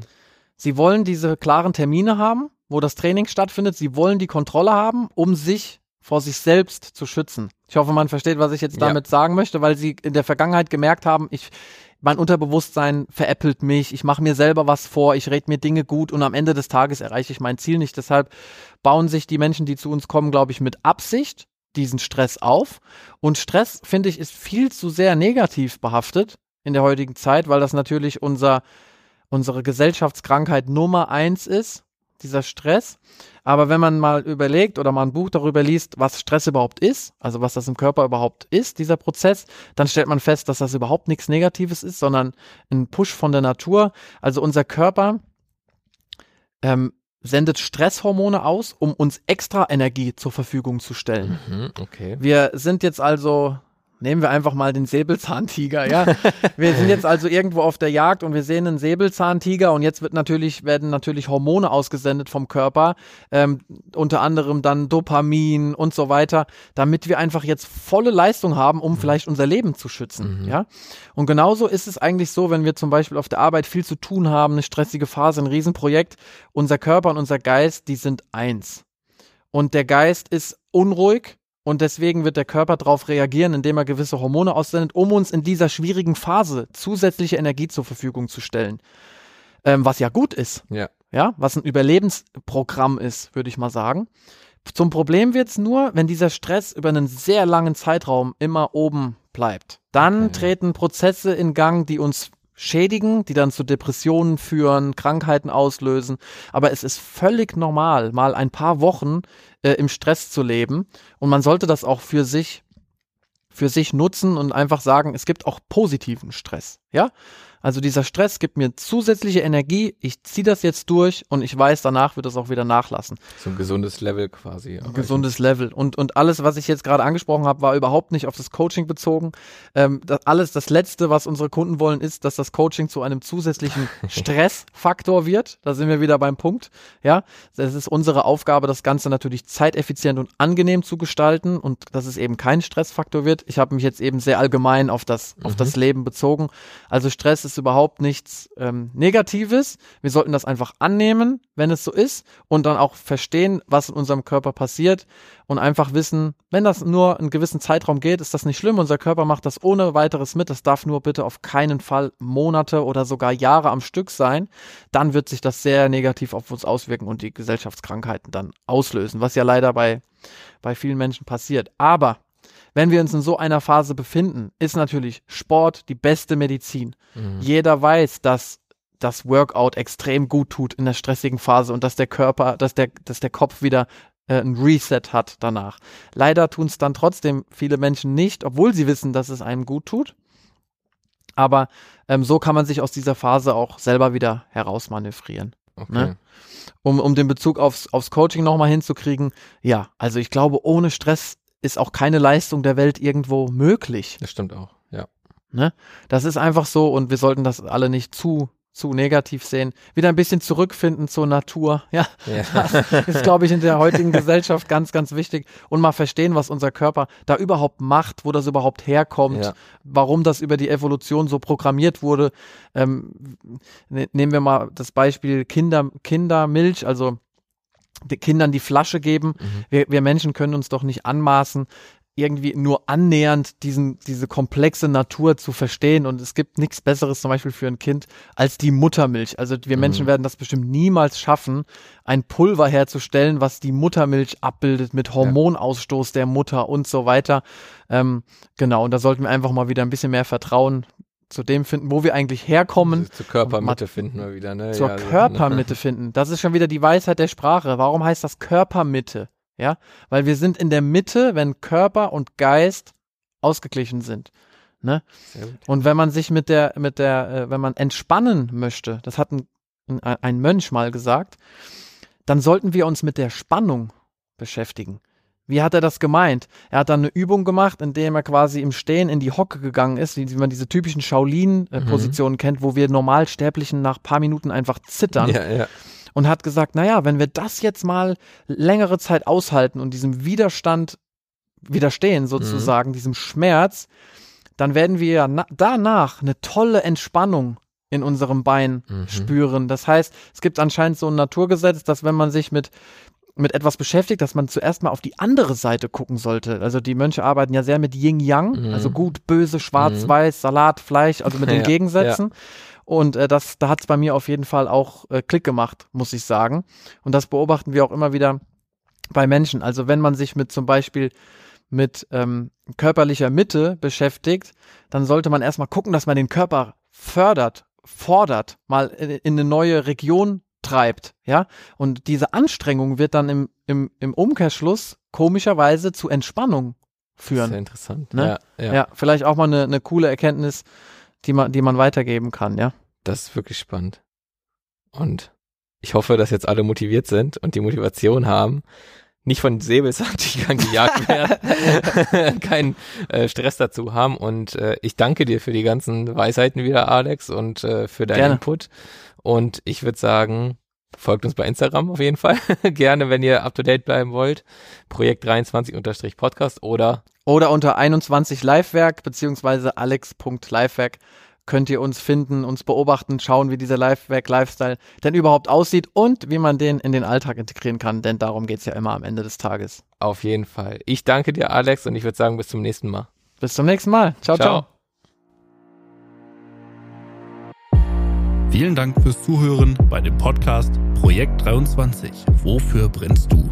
Sie wollen diese klaren Termine haben, wo das Training stattfindet. Sie wollen die Kontrolle haben, um sich vor sich selbst zu schützen. Ich hoffe, man versteht, was ich jetzt Ja. damit sagen möchte, weil sie in der Vergangenheit gemerkt haben, ich mein Unterbewusstsein veräppelt mich, ich mache mir selber was vor, ich rede mir Dinge gut und am Ende des Tages erreiche ich mein Ziel nicht. Deshalb bauen sich die Menschen, die zu uns kommen, glaube ich, mit Absicht diesen Stress auf. Und Stress, finde ich, ist viel zu sehr negativ behaftet in der heutigen Zeit, weil das natürlich unser unsere Gesellschaftskrankheit Nummer eins ist, dieser Stress. Aber wenn man mal überlegt oder mal ein Buch darüber liest, was Stress überhaupt ist, also was das im Körper überhaupt ist, dieser Prozess, dann stellt man fest, dass das überhaupt nichts Negatives ist, sondern ein Push von der Natur. Also unser Körper ähm, sendet Stresshormone aus, um uns extra Energie zur Verfügung zu stellen. Mhm, okay. Wir sind jetzt also, nehmen wir einfach mal den Säbelzahntiger, ja. Wir sind jetzt also irgendwo auf der Jagd und wir sehen einen Säbelzahntiger und jetzt wird natürlich, werden natürlich Hormone ausgesendet vom Körper, ähm, unter anderem dann Dopamin und so weiter, damit wir einfach jetzt volle Leistung haben, um vielleicht unser Leben zu schützen, Mhm. ja. Und genauso ist es eigentlich so, wenn wir zum Beispiel auf der Arbeit viel zu tun haben, eine stressige Phase, ein Riesenprojekt, unser Körper und unser Geist, die sind eins. Und der Geist ist unruhig und deswegen wird der Körper darauf reagieren, indem er gewisse Hormone aussendet, um uns in dieser schwierigen Phase zusätzliche Energie zur Verfügung zu stellen. Ähm, was ja gut ist, Ja. ja, was ein Überlebensprogramm ist, würde ich mal sagen. Zum Problem wird's nur, wenn dieser Stress über einen sehr langen Zeitraum immer oben bleibt. Dann Okay. treten Prozesse in Gang, die uns schädigen, die dann zu Depressionen führen, Krankheiten auslösen. Aber es ist völlig normal, mal ein paar Wochen äh, im Stress zu leben. Und man sollte das auch für sich, für sich nutzen und einfach sagen, es gibt auch positiven Stress. Ja? Also dieser Stress gibt mir zusätzliche Energie, ich ziehe das jetzt durch und ich weiß, danach wird es auch wieder nachlassen. So ein gesundes Level quasi. Ein gesundes Level. Und, und alles, was ich jetzt gerade angesprochen habe, war überhaupt nicht auf das Coaching bezogen. Ähm, das alles, das Letzte, was unsere Kunden wollen, ist, dass das Coaching zu einem zusätzlichen Stressfaktor wird. Da sind wir wieder beim Punkt. Ja, es ist unsere Aufgabe, das Ganze natürlich zeiteffizient und angenehm zu gestalten und dass es eben kein Stressfaktor wird. Ich habe mich jetzt eben sehr allgemein auf das, mhm. auf das Leben bezogen. Also Stress ist überhaupt nichts ähm, Negatives. Wir sollten das einfach annehmen, wenn es so ist, und dann auch verstehen, was in unserem Körper passiert und einfach wissen, wenn das nur einen gewissen Zeitraum geht, ist das nicht schlimm. Unser Körper macht das ohne weiteres mit. Das darf nur bitte auf keinen Fall Monate oder sogar Jahre am Stück sein. Dann wird sich das sehr negativ auf uns auswirken und die Gesellschaftskrankheiten dann auslösen, was ja leider bei, bei vielen Menschen passiert. Aber wenn wir uns in so einer Phase befinden, ist natürlich Sport die beste Medizin. Mhm. Jeder weiß, dass das Workout extrem gut tut in der stressigen Phase und dass der Körper, dass der, dass der Kopf wieder äh, ein Reset hat danach. Leider tun es dann trotzdem viele Menschen nicht, obwohl sie wissen, dass es einem gut tut. Aber ähm, so kann man sich aus dieser Phase auch selber wieder herausmanövrieren. Okay. Ne? Um, um den Bezug aufs, aufs Coaching nochmal hinzukriegen, ja, also ich glaube, ohne Stress ist auch keine Leistung der Welt irgendwo möglich. Das stimmt auch, ja. Ne? Das ist einfach so und wir sollten das alle nicht zu zu negativ sehen, wieder ein bisschen zurückfinden zur Natur. Ja, ja. das ist, glaube ich, in der heutigen Gesellschaft ganz, ganz wichtig. Und mal verstehen, was unser Körper da überhaupt macht, wo das überhaupt herkommt, ja. warum das über die Evolution so programmiert wurde. Ähm, ne, nehmen wir mal das Beispiel Kinder, Kindermilch, also Kindern die Flasche geben. Mhm. Wir, wir Menschen können uns doch nicht anmaßen, irgendwie nur annähernd diesen, diese komplexe Natur zu verstehen. Und es gibt nichts Besseres zum Beispiel für ein Kind als die Muttermilch. Also wir mhm. Menschen werden das bestimmt niemals schaffen, ein Pulver herzustellen, was die Muttermilch abbildet mit Hormonausstoß der Mutter und so weiter. Ähm, genau, und da sollten wir einfach mal wieder ein bisschen mehr Vertrauen zu dem finden, wo wir eigentlich herkommen. Zur Körpermitte finden wir wieder, ne? Zur ja, Körpermitte finden. Das ist schon wieder die Weisheit der Sprache. Warum heißt das Körpermitte? Ja, weil wir sind in der Mitte, wenn Körper und Geist ausgeglichen sind. Ne? Und wenn man sich mit der, mit der, äh, wenn man entspannen möchte, das hat ein, ein Mönch mal gesagt, dann sollten wir uns mit der Spannung beschäftigen. Wie hat er das gemeint? Er hat dann eine Übung gemacht, indem er quasi im Stehen in die Hocke gegangen ist, wie, man diese typischen Shaolin-Positionen mhm. kennt, wo wir Normalsterblichen nach paar Minuten einfach zittern. Ja, ja. Und hat gesagt, naja, wenn wir das jetzt mal längere Zeit aushalten und diesem Widerstand widerstehen sozusagen, mhm. diesem Schmerz, dann werden wir ja danach eine tolle Entspannung in unserem Bein mhm. spüren. Das heißt, es gibt anscheinend so ein Naturgesetz, dass wenn man sich mit mit etwas beschäftigt, dass man zuerst mal auf die andere Seite gucken sollte. Also die Mönche arbeiten ja sehr mit Yin-Yang, mhm. also gut, böse, schwarz, mhm. weiß, Salat, Fleisch, also mit den ja, Gegensätzen. Ja. Und äh, das, da hat es bei mir auf jeden Fall auch äh, Klick gemacht, muss ich sagen. Und das beobachten wir auch immer wieder bei Menschen. Also wenn man sich mit zum Beispiel mit ähm, körperlicher Mitte beschäftigt, dann sollte man erstmal gucken, dass man den Körper fördert, fordert, mal in, in eine neue Region treibt, ja. Und diese Anstrengung wird dann im, im, im Umkehrschluss komischerweise zu Entspannung führen. Sehr interessant. Ne? Ja, ja. ja, vielleicht auch mal eine, eine coole Erkenntnis, die man, die man weitergeben kann, ja. Das ist wirklich spannend. Und ich hoffe, dass jetzt alle motiviert sind und die Motivation haben, nicht von Säbelzahntigern gejagt werden, keinen äh, Stress dazu haben. Und äh, ich danke dir für die ganzen Weisheiten wieder, Alex, und äh, für deinen Gerne. Input. Und ich würde sagen, folgt uns bei Instagram auf jeden Fall. Gerne, wenn ihr up to date bleiben wollt. Projekt 23-Podcast oder oder unter 21 Livewerk beziehungsweise alex.livewerk könnt ihr uns finden, uns beobachten, schauen, wie dieser Livewerk-Lifestyle denn überhaupt aussieht und wie man den in den Alltag integrieren kann, denn darum geht es ja immer am Ende des Tages. Auf jeden Fall. Ich danke dir, Alex, und ich würde sagen, bis zum nächsten Mal. Bis zum nächsten Mal. Ciao, ciao. ciao. Vielen Dank fürs Zuhören bei dem Podcast Projekt 23. Wofür brennst du?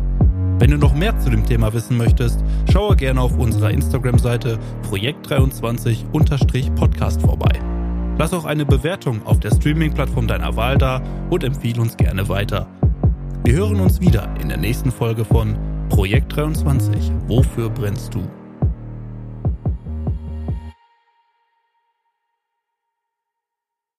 Wenn du noch mehr zu dem Thema wissen möchtest, schaue gerne auf unserer Instagram-Seite projekt23-podcast vorbei. Lass auch eine Bewertung auf der Streaming-Plattform deiner Wahl da und empfehle uns gerne weiter. Wir hören uns wieder in der nächsten Folge von Projekt 23. Wofür brennst du?